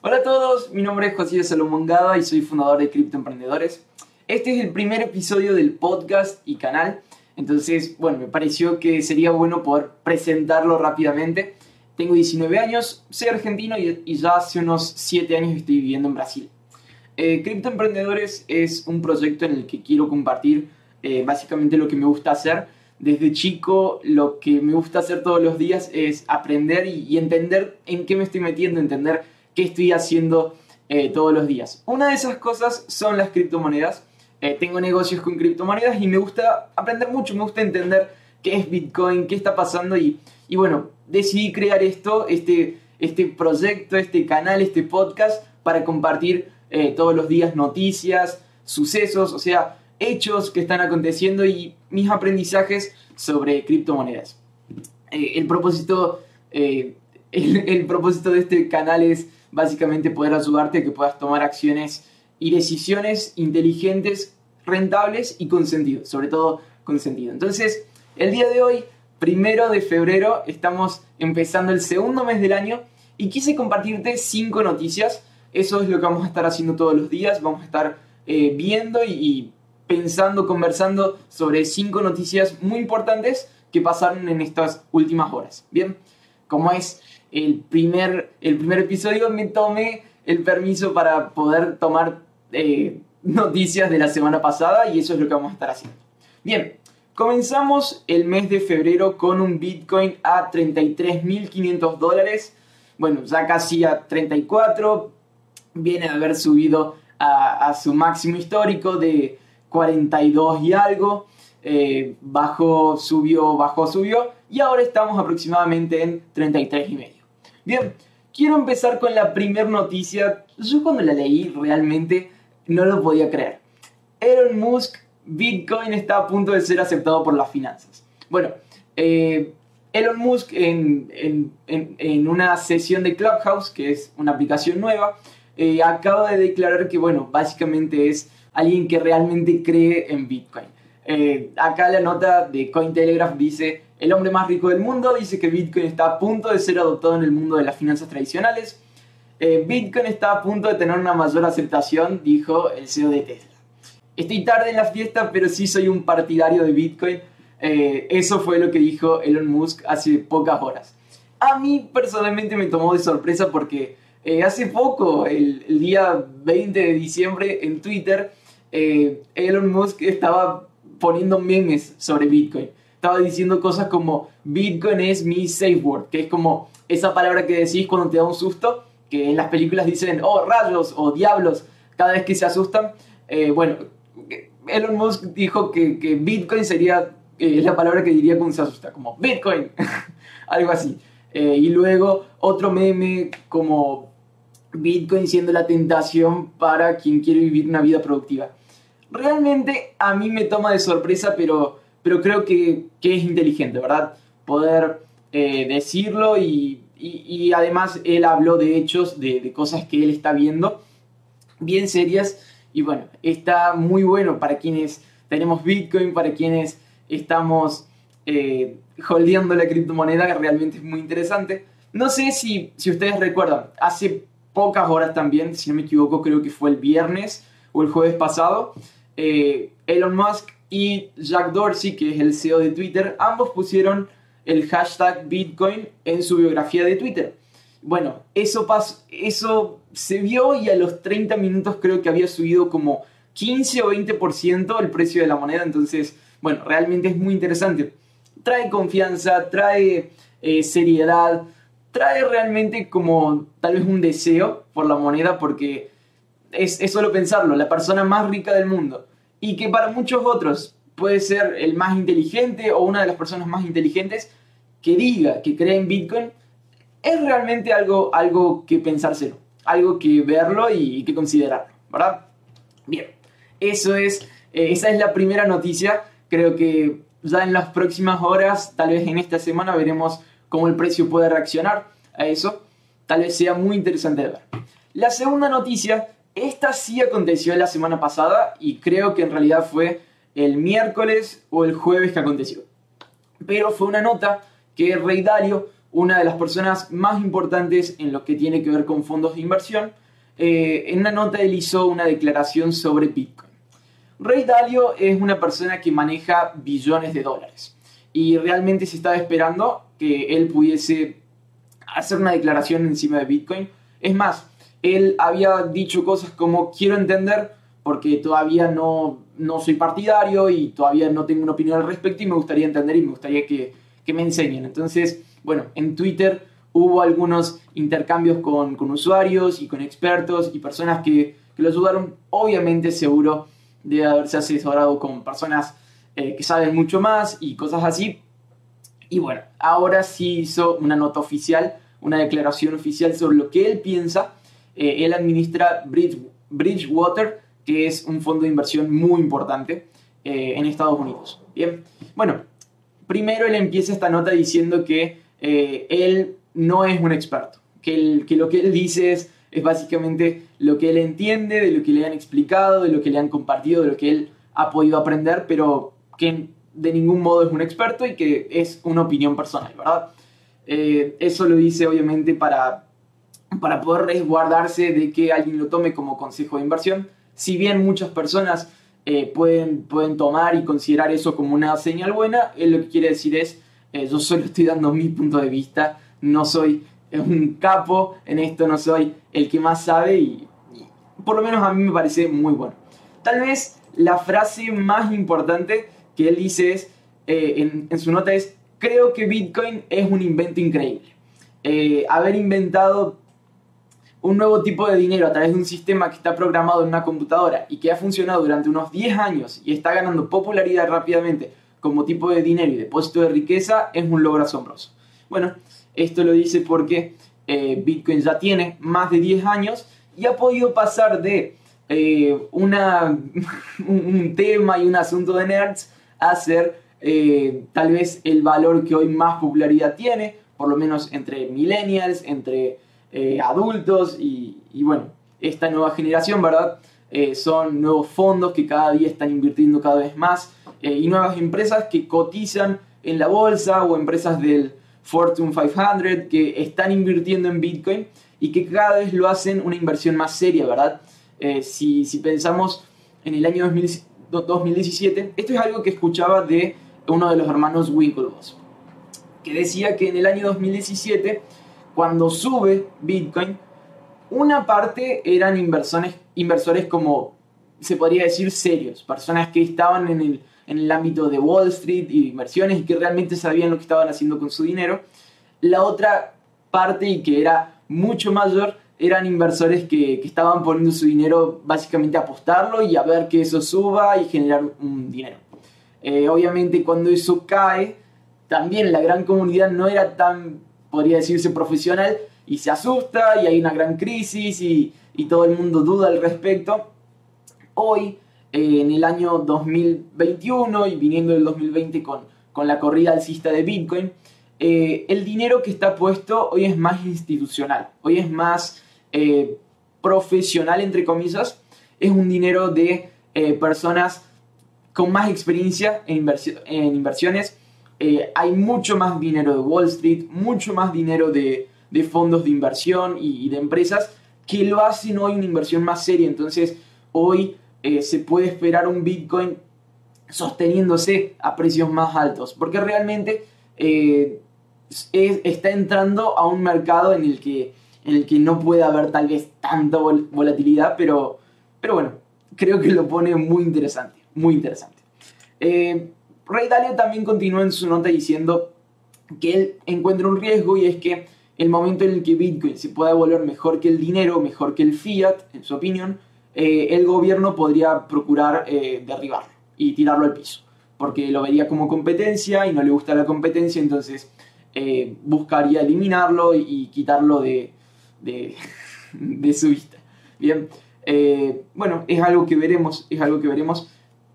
Hola a todos, mi nombre es José Salomón Gada y soy fundador de Cripto Emprendedores. Este es el primer episodio del podcast y canal, entonces, bueno, me pareció que sería bueno poder presentarlo rápidamente. Tengo 19 años, soy argentino y, ya hace unos 7 años estoy viviendo en Brasil. Eh, Cripto Emprendedores es un proyecto en el que quiero compartir eh, básicamente lo que me gusta hacer desde chico lo que me gusta hacer todos los días es aprender y, entender en qué me estoy metiendo, entender qué estoy haciendo eh, todos los días. Una de esas cosas son las criptomonedas. Eh, tengo negocios con criptomonedas y me gusta aprender mucho, me gusta entender qué es Bitcoin, qué está pasando y, y bueno, decidí crear esto, este, este proyecto, este canal, este podcast para compartir eh, todos los días noticias, sucesos, o sea, hechos que están aconteciendo y mis aprendizajes sobre criptomonedas. El, propósito, el, propósito de este canal es básicamente poder ayudarte a que puedas tomar acciones y decisiones inteligentes, rentables y con sentido, sobre todo con sentido. Entonces, el día de hoy, primero de febrero, estamos empezando el segundo mes del año y quise compartirte cinco noticias. Eso es lo que vamos a estar haciendo todos los días. Vamos a estar eh, viendo y pensando, conversando sobre cinco noticias muy importantes que pasaron en estas últimas horas. Bien, como es el primer, el primer episodio, me tomé el permiso para poder tomar eh, noticias de la semana pasada y eso es lo que vamos a estar haciendo. Bien, comenzamos el mes de febrero con un Bitcoin a 33.500 dólares. Bueno, ya casi a 34. Viene de haber subido a su máximo histórico de 42 y algo, eh, bajó, subió, bajó, subió, y ahora estamos aproximadamente en 33 y medio. Bien, quiero empezar con la primera noticia. Yo cuando la leí realmente no lo podía creer. Elon Musk, Bitcoin está a punto de ser aceptado por las finanzas. Bueno, eh, Elon Musk en, en, en, una sesión de Clubhouse, que es una aplicación nueva, eh, acaba de declarar que, bueno, básicamente es alguien que realmente cree en Bitcoin. Eh, acá la nota de Cointelegraph dice, el hombre más rico del mundo dice que Bitcoin está a punto de ser adoptado en el mundo de las finanzas tradicionales. Eh, Bitcoin está a punto de tener una mayor aceptación, dijo el CEO de Tesla. Estoy tarde en la fiesta, pero sí soy un partidario de Bitcoin. Eh, eso fue lo que dijo Elon Musk hace pocas horas. A mí personalmente me tomó de sorpresa porque hace poco, el, el, día 20 de diciembre, en Twitter, eh, Elon Musk estaba poniendo memes sobre Bitcoin. Estaba diciendo cosas como Bitcoin es mi safe word, que es como esa palabra que decís cuando te da un susto, que en las películas dicen, oh, rayos o diablos, cada vez que se asustan. Eh, bueno, Elon Musk dijo que, Bitcoin sería eh, la palabra que diría cuando se asusta, como Bitcoin, algo así. y luego otro meme como Bitcoin siendo la tentación para quien quiere vivir una vida productiva realmente a mí me toma de sorpresa, pero, pero creo que, es inteligente, ¿verdad? Poder eh, decirlo y, además él habló de hechos, de, cosas que él está viendo, bien serias. Y bueno, está muy bueno para quienes tenemos Bitcoin, para quienes estamos eh, holdeando la criptomoneda, que realmente es muy interesante. No sé si, si ustedes recuerdan, hace pocas horas también, si no me equivoco, creo que fue el viernes o el jueves pasado, eh, Elon Musk y Jack Dorsey, que es el CEO de Twitter, ambos pusieron el hashtag Bitcoin en su biografía de Twitter. Bueno, eso, pasó, eso se vio y a los 30 minutos creo que había subido como 15 o 20% el precio de la moneda. Entonces, bueno, realmente es muy interesante. Trae confianza, trae eh, seriedad, trae realmente como tal vez un deseo por la moneda porque es, es solo pensarlo, la persona más rica del mundo y que para muchos otros puede ser el más inteligente o una de las personas más inteligentes que diga que cree en Bitcoin, es realmente algo, algo que pensárselo, algo que verlo y, que considerarlo, ¿verdad? Bien, eso es, eh, esa es la primera noticia. Creo que ya en las próximas horas, tal vez en esta semana, veremos cómo el precio puede reaccionar a eso. Tal vez sea muy interesante de ver. La segunda noticia esta sí aconteció la semana pasada y creo que en realidad fue el miércoles o el jueves que aconteció. Pero fue una nota que Rey Dalio una de las personas más importantes en lo que tiene que ver con fondos de inversión. Eh, en una nota él hizo una declaración sobre Bitcoin. Ray Dalio es una persona que maneja billones de dólares y realmente se estaba esperando que él pudiese hacer una declaración encima de Bitcoin. Es más, él había dicho cosas como quiero entender porque todavía no, no soy partidario y todavía no tengo una opinión al respecto y me gustaría entender y me gustaría que, que me enseñen. Entonces, bueno, en Twitter hubo algunos intercambios con, con usuarios y con expertos y personas que, que lo ayudaron. Obviamente seguro de haberse asesorado con personas eh, que saben mucho más y cosas así. Y bueno, ahora sí hizo una nota oficial, una declaración oficial sobre lo que él piensa. Eh, él administra Bridge, Bridgewater, que es un fondo de inversión muy importante eh, en Estados Unidos. Bien, bueno, primero él empieza esta nota diciendo que él no es un experto, que, que lo que él dice es, es básicamente lo que él entiende, de lo que le han explicado, de lo que le han compartido, de lo que él ha podido aprender, pero que de ningún modo es un experto y que es una opinión personal, ¿verdad? Eh, eso lo dice obviamente para, para poder resguardarse de que alguien lo tome como consejo de inversión. Si bien muchas personas eh, pueden, pueden tomar y considerar eso como una señal buena, él lo que quiere decir es, eh, yo solo estoy dando mi punto de vista, no soy un capo en esto, no soy el que más sabe y por lo menos a mí me parece muy bueno. Tal vez la frase más importante que él dice es, eh, en, su nota es, creo que Bitcoin es un invento increíble. Haber inventado un nuevo tipo de dinero a través de un sistema que está programado en una computadora y que ha funcionado durante unos 10 años y está ganando popularidad rápidamente como tipo de dinero y depósito de riqueza es un logro asombroso. Bueno, esto lo dice porque eh, Bitcoin ya tiene más de 10 años y ha podido pasar de una, un tema y un asunto de nerds a ser eh, tal vez el valor que hoy más popularidad tiene, por lo menos entre millennials, entre eh, adultos y, bueno, esta nueva generación, ¿verdad? Eh, son nuevos fondos que cada día están invirtiendo cada vez más y nuevas empresas que cotizan en la bolsa o empresas del Fortune 500 que están invirtiendo en Bitcoin y que cada vez lo hacen una inversión más seria, ¿verdad? si, si pensamos en el año 2017, 2017, esto es algo que escuchaba de uno de los hermanos Winklevoss, que decía que en el año 2017, cuando sube Bitcoin, una parte eran inversores, inversores como se podría decir serios, personas que estaban en el, en el ámbito de Wall Street y inversiones y que realmente sabían lo que estaban haciendo con su dinero. La otra parte y que era mucho mayor eran inversores que, estaban poniendo su dinero básicamente a apostarlo y a ver que eso suba y generar un dinero. Eh, obviamente cuando eso cae, también la gran comunidad no era tan, podría decirse, profesional y se asusta y hay una gran crisis y, todo el mundo duda al respecto. Hoy, eh, en el año 2021 y viniendo del 2020 con, con la corrida alcista de Bitcoin, eh, el dinero que está puesto hoy es más institucional, hoy es más eh, profesional, entre comillas, es un dinero de personas con más experiencia en, en inversiones. Eh, hay mucho más dinero de Wall Street, mucho más dinero de, fondos de inversión y, de empresas que lo hacen hoy una inversión más seria. Entonces, hoy se puede esperar un Bitcoin sosteniéndose a precios más altos, porque realmente está entrando a un mercado en el que en el que no puede haber tal vez tanta volatilidad, pero, pero bueno, creo que lo pone muy interesante, muy interesante. Eh, Ray Dalio también continúa en su nota diciendo que él encuentra un riesgo y es que el momento en el que Bitcoin se pueda volver mejor que el dinero, mejor que el fiat, en su opinión, eh, el gobierno podría procurar eh, derribarlo y tirarlo al piso, porque lo vería como competencia y no le gusta la competencia, entonces buscaría eliminarlo y quitarlo de, de, su vista. Bien, eh, bueno, es algo que veremos, es algo que veremos.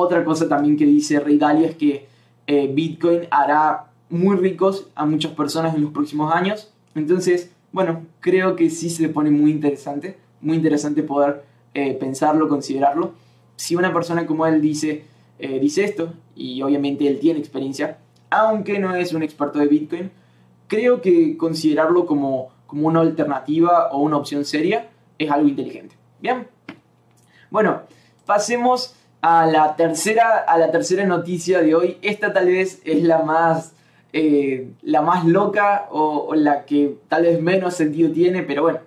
Otra cosa también que dice Rey Dalia es que eh, Bitcoin hará muy ricos a muchas personas en los próximos años. Entonces, bueno, creo que sí se pone muy interesante, muy interesante poder eh, pensarlo, considerarlo. Si una persona como él dice, dice esto, y obviamente él tiene experiencia, aunque no es un experto de Bitcoin, creo que considerarlo como, como una alternativa o una opción seria es algo inteligente. Bien, bueno, pasemos a la tercera, a la tercera noticia de hoy. Esta tal vez es la más, eh, la más loca o, la que tal vez menos sentido tiene, pero bueno.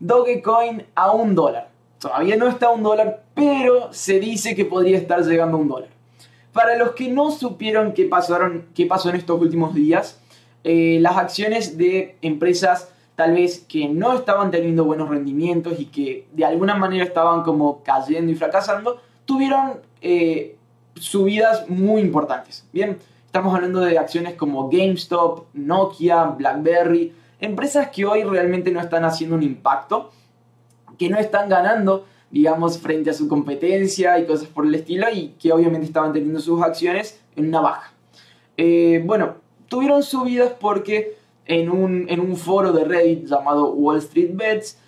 Dogecoin a un dólar. Todavía no está a un dólar, pero se dice que podría estar llegando a un dólar. Para los que no supieron qué, pasaron, qué pasó en estos últimos días, eh, las acciones de empresas tal vez que no estaban teniendo buenos rendimientos y que de alguna manera estaban como cayendo y fracasando, tuvieron eh, subidas muy importantes. Bien, estamos hablando de acciones como GameStop, Nokia, BlackBerry, empresas que hoy realmente no están haciendo un impacto, que no están ganando, digamos, frente a su competencia y cosas por el estilo, y que obviamente estaban teniendo sus acciones en una baja. Eh, bueno, tuvieron subidas porque en un, foro de Reddit llamado Wall Street Bets,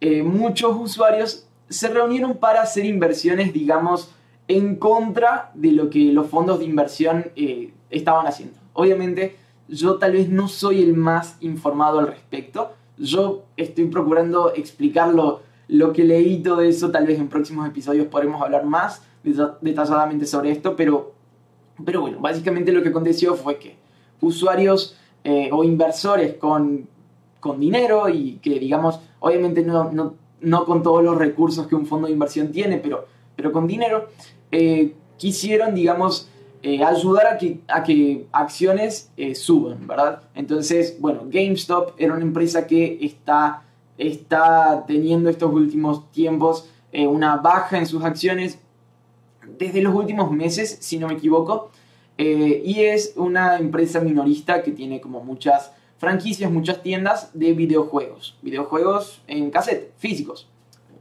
eh, muchos usuarios se reunieron para hacer inversiones, digamos, en contra de lo que los fondos de inversión eh, estaban haciendo. Obviamente, yo tal vez no soy el más informado al respecto. Yo estoy procurando explicarlo lo que leí todo eso. Tal vez en próximos episodios podremos hablar más detalladamente sobre esto. Pero, pero bueno, básicamente lo que aconteció fue que usuarios eh, o inversores con, con, dinero y que, digamos, obviamente no, no, no, con todos los recursos que un fondo de inversión tiene, pero, pero con dinero, eh, quisieron, digamos, eh, ayudar a que, a que acciones suban, ¿verdad? Entonces, bueno, GameStop era una empresa que está, está teniendo estos últimos tiempos una baja en sus acciones desde los últimos meses, si no me equivoco. Eh, y es una empresa minorista que tiene como muchas franquicias, muchas tiendas de videojuegos. Videojuegos en cassette, físicos.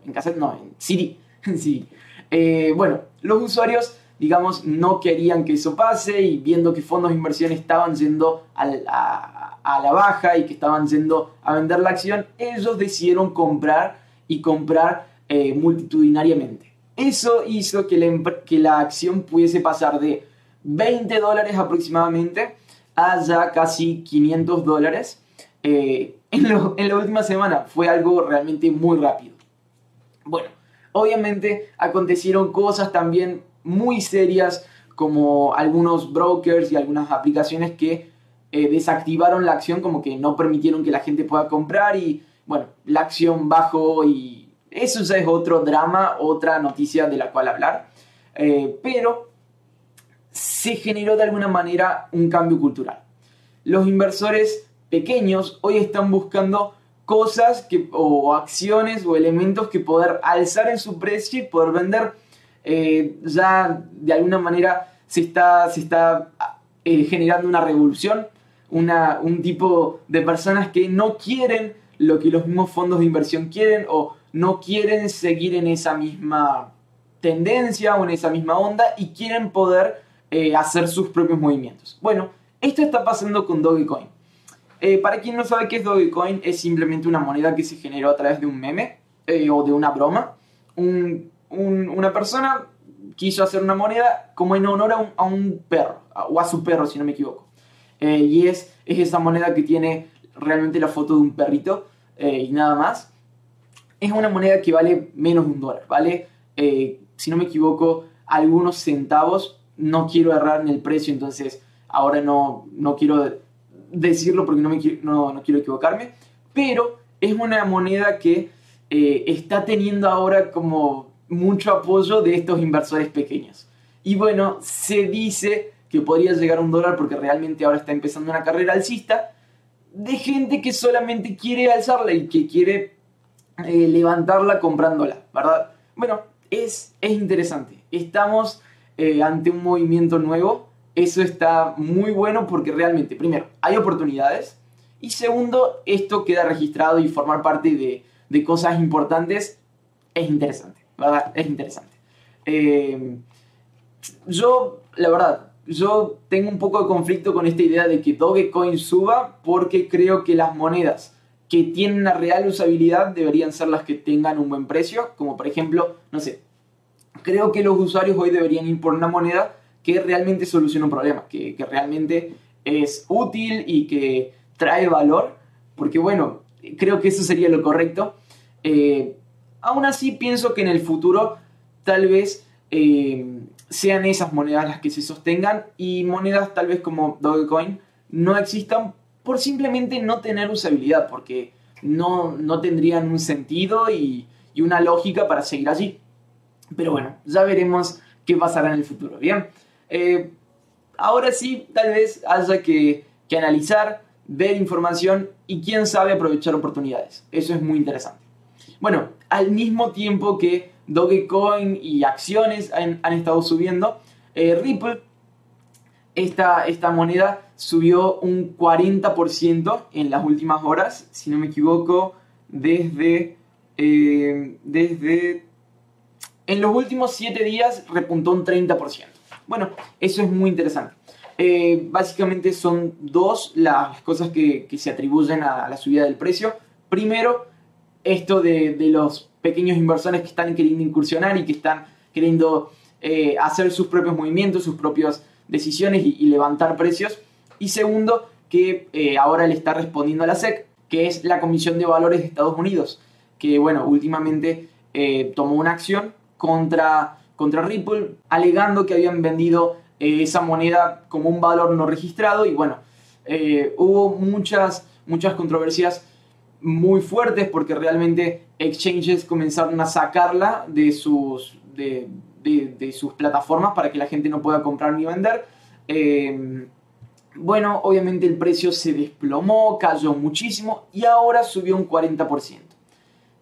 En cassette no, en CD. sí. Eh, bueno, los usuarios, digamos, no querían que eso pase y viendo que fondos de inversión estaban yendo a, la baja y que estaban yendo a vender la acción, ellos decidieron comprar y comprar eh, multitudinariamente. Eso hizo que que la acción pudiese pasar de 20 dólares aproximadamente a ya casi 500 dólares eh, en, la última semana. Fue algo realmente muy rápido. Bueno, obviamente acontecieron cosas también muy serias como algunos brokers y algunas aplicaciones que eh, desactivaron la acción como que no permitieron que la gente pueda comprar y bueno, la acción bajó y eso es otro drama, otra noticia de la cual hablar. Eh, pero se generó de alguna manera un cambio cultural. Los inversores pequeños hoy están buscando cosas que, o acciones o elementos que poder alzar en su precio y poder vender. Eh, ya de alguna manera se está, se está eh, generando una revolución, una, un tipo de personas que no quieren lo que los mismos fondos de inversión quieren o no quieren seguir en esa misma tendencia o en esa misma onda y quieren poder eh, hacer sus propios movimientos. Bueno, esto está pasando con Dogecoin. Eh, para quien no sabe qué es Dogecoin, es simplemente una moneda que se generó a través de un meme eh, o de una broma. una persona quiso hacer una moneda como en honor a un, perro, o a su perro si no me equivoco. y es, es esa moneda que tiene realmente la foto de un perrito y nada más. Es una moneda que vale menos de un dólar, vale, si no me equivoco, algunos centavos no quiero errar en el precio, entonces ahora no, no quiero decirlo porque no, me quiero, no, quiero equivocarme, pero es una moneda que eh, está teniendo ahora como mucho apoyo de estos inversores pequeños. Y bueno, se dice que podría llegar a un dólar porque realmente ahora está empezando una carrera alcista de gente que solamente quiere alzarla y que quiere eh, levantarla comprándola, ¿verdad? Bueno, es, es interesante. Estamos eh, ante un movimiento nuevo, eso está muy bueno porque realmente, primero, hay oportunidades y segundo, esto queda registrado y formar parte de, de cosas importantes es interesante, ¿verdad? Es interesante. Eh, yo, la verdad, yo tengo un poco de conflicto con esta idea de que Dogecoin suba porque creo que las monedas que tienen una real usabilidad deberían ser las que tengan un buen precio, como por ejemplo, no sé, creo que los usuarios hoy deberían ir por una moneda que realmente solucione un problema, que, realmente es útil y que trae valor, porque bueno, creo que eso sería lo correcto. Eh, aún así pienso que en el futuro tal vez eh, sean esas monedas las que se sostengan y monedas tal vez como Dogecoin no existan por simplemente no tener usabilidad, porque no, no tendrían un sentido y, una lógica para seguir allí. Pero bueno, ya veremos qué pasará en el futuro. Bien, eh, ahora sí, tal vez haya que, que analizar, ver información y quién sabe aprovechar oportunidades. Eso es muy interesante. Bueno, al mismo tiempo que Dogecoin y acciones han, estado subiendo, eh, Ripple, esta, esta moneda subió un 40% en las últimas horas, si no me equivoco, desde, eh, desde... En los últimos 7 días repuntó un 30%. Bueno, eso es muy interesante. Eh, básicamente son dos las cosas que, se atribuyen a la subida del precio. Primero, esto de, los pequeños inversores que están queriendo incursionar y que están queriendo eh, hacer sus propios movimientos, sus propias decisiones y, levantar precios. Y segundo, que eh, ahora le está respondiendo a la SEC, que es la Comisión de Valores de Estados Unidos, que bueno, últimamente tomó una acción contra, contra Ripple, alegando que habían vendido eh, esa moneda como un valor no registrado y bueno, eh, hubo muchas, muchas controversias muy fuertes porque realmente exchanges comenzaron a sacarla de sus, de, sus plataformas para que la gente no pueda comprar ni vender. Eh, bueno, obviamente el precio se desplomó, cayó muchísimo y ahora subió un 40%.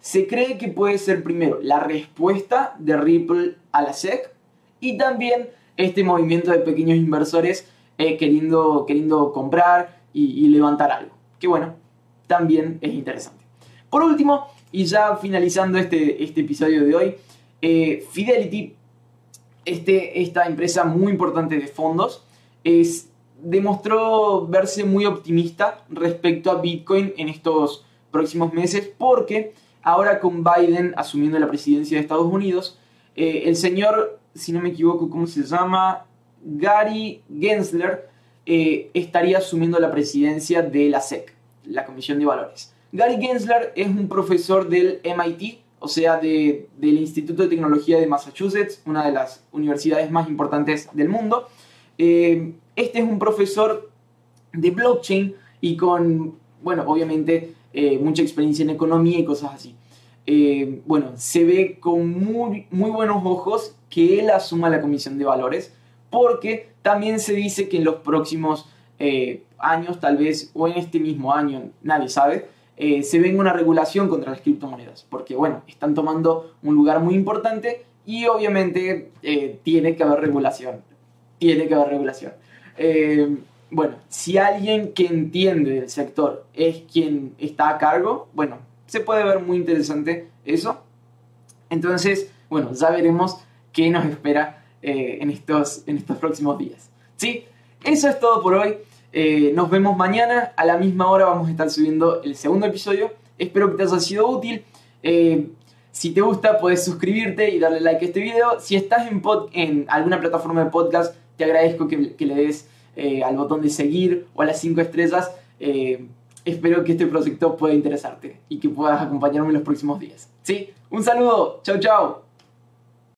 Se cree que puede ser primero la respuesta de Ripple a la SEC y también este movimiento de pequeños inversores eh, queriendo, queriendo comprar y, levantar algo. Que bueno, también es interesante. Por último, y ya finalizando este, este episodio de hoy, eh, Fidelity, este, esta empresa muy importante de fondos, demostró verse muy optimista respecto a Bitcoin en estos próximos meses porque ahora con Biden asumiendo la presidencia de Estados Unidos, eh, el señor si no me equivoco, ¿cómo se llama? Gary Gensler eh, estaría asumiendo la presidencia de la SEC, la Comisión de Valores. Gary Gensler es un profesor del MIT, o sea, del Instituto de Tecnología de Massachusetts, una de las universidades más importantes del mundo. Eh, este es un profesor de blockchain y con, bueno, obviamente eh, mucha experiencia en economía y cosas así. bueno, se ve con muy, muy buenos ojos que él asuma la comisión de valores, porque también se dice que en los próximos eh, años, tal vez, o en este mismo año, nadie sabe, eh, se venga una regulación contra las criptomonedas, porque bueno, están tomando un lugar muy importante y obviamente eh, tiene que haber regulación, tiene que haber regulación. Bueno, si alguien que entiende del sector es quien está a cargo, bueno, se puede ver muy interesante eso. Entonces, bueno, ya veremos qué nos espera eh, en, estos, en estos próximos días. ¿Sí? Eso es todo por hoy. Eh, nos vemos mañana a la misma hora. Vamos a estar subiendo el segundo episodio. Espero que te haya sido útil. Eh, si te gusta, puedes suscribirte y darle like a este video. Si estás en, en alguna plataforma de podcast, te agradezco que, le des al botón de seguir o a las 5 estrellas. espero que este proyecto pueda interesarte y que puedas acompañarme en los próximos días. ¿Sí? Un saludo. Chau, chau.